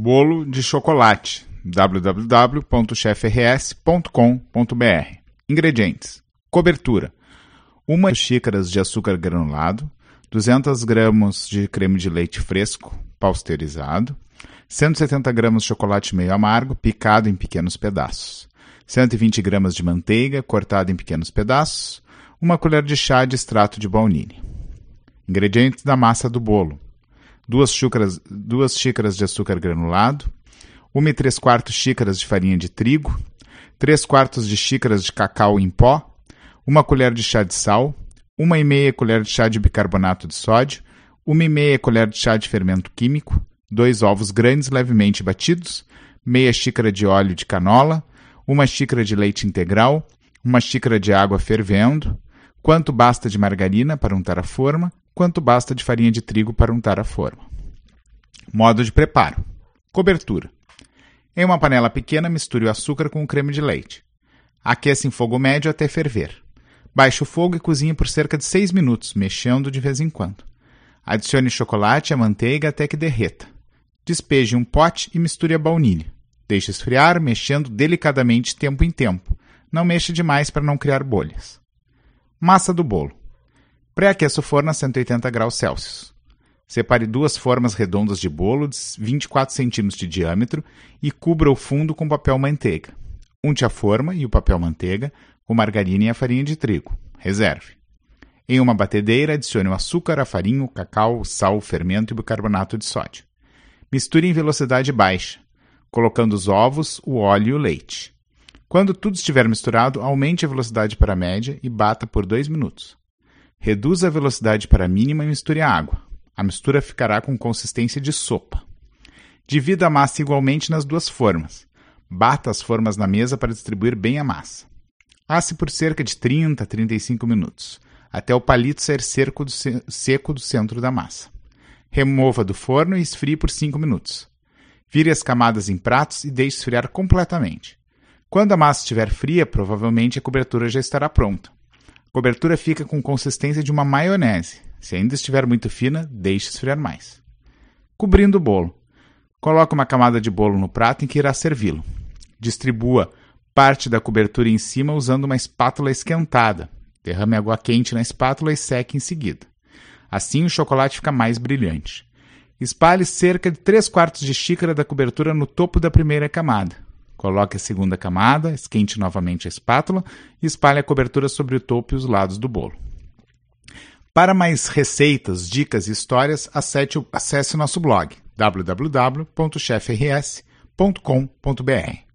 Bolo de chocolate. www.chefrs.com.br Ingredientes: cobertura, uma xícaras de açúcar granulado, 200 gramas de creme de leite fresco pasteurizado, 170 gramas de chocolate meio amargo picado em pequenos pedaços, 120 gramas de manteiga cortada em pequenos pedaços, uma colher de chá de extrato de baunilha. Ingredientes da massa do bolo: 2 xícaras, duas xícaras de açúcar granulado, 1 e 3 quartos xícaras de farinha de trigo, 3 quartos de xícaras de cacau em pó, uma colher de chá de sal, uma e meia colher de chá de bicarbonato de sódio, uma e meia colher de chá de fermento químico, dois ovos grandes levemente batidos, meia xícara de óleo de canola, uma xícara de leite integral, uma xícara de água fervendo, quanto basta de margarina para untar a forma, quanto basta de farinha de trigo para untar a forma. Modo de preparo: cobertura. Em uma panela pequena, misture o açúcar com o creme de leite. Aqueça em fogo médio até ferver. Baixe o fogo e cozinhe por cerca de 6 minutos, mexendo de vez em quando. Adicione chocolate e a manteiga até que derreta. Despeje um pote e misture a baunilha. Deixe esfriar, mexendo delicadamente tempo em tempo. Não mexa demais para não criar bolhas. Massa do bolo. Pré-aqueça o forno a 180 graus Celsius. Separe duas formas redondas de bolo de 24 cm de diâmetro e cubra o fundo com papel manteiga. Unte a forma e o papel manteiga com margarina e a farinha de trigo. Reserve. Em uma batedeira, adicione o açúcar, a farinha, o cacau, o sal, o fermento e o bicarbonato de sódio. Misture em velocidade baixa, colocando os ovos, o óleo e o leite. Quando tudo estiver misturado, aumente a velocidade para a média e bata por 2 minutos. Reduza a velocidade para a mínima e misture a água. A mistura ficará com consistência de sopa. Divida a massa igualmente nas duas formas. Bata as formas na mesa para distribuir bem a massa. Asse por cerca de 30 a 35 minutos, até o palito seco do, seco do centro da massa. Remova do forno e esfrie por 5 minutos. Vire as camadas em pratos e deixe esfriar completamente. Quando a massa estiver fria, provavelmente a cobertura já estará pronta. Cobertura fica com consistência de uma maionese. Se ainda estiver muito fina, deixe esfriar mais. Cobrindo o bolo. Coloque uma camada de bolo no prato em que irá servi-lo. Distribua parte da cobertura em cima usando uma espátula esquentada. Derrame água quente na espátula e seque em seguida. Assim o chocolate fica mais brilhante. Espalhe cerca de 3 quartos de xícara da cobertura no topo da primeira camada. Coloque a segunda camada, esquente novamente a espátula e espalhe a cobertura sobre o topo e os lados do bolo. Para mais receitas, dicas e histórias, acesse o nosso blog www.chefrs.com.br.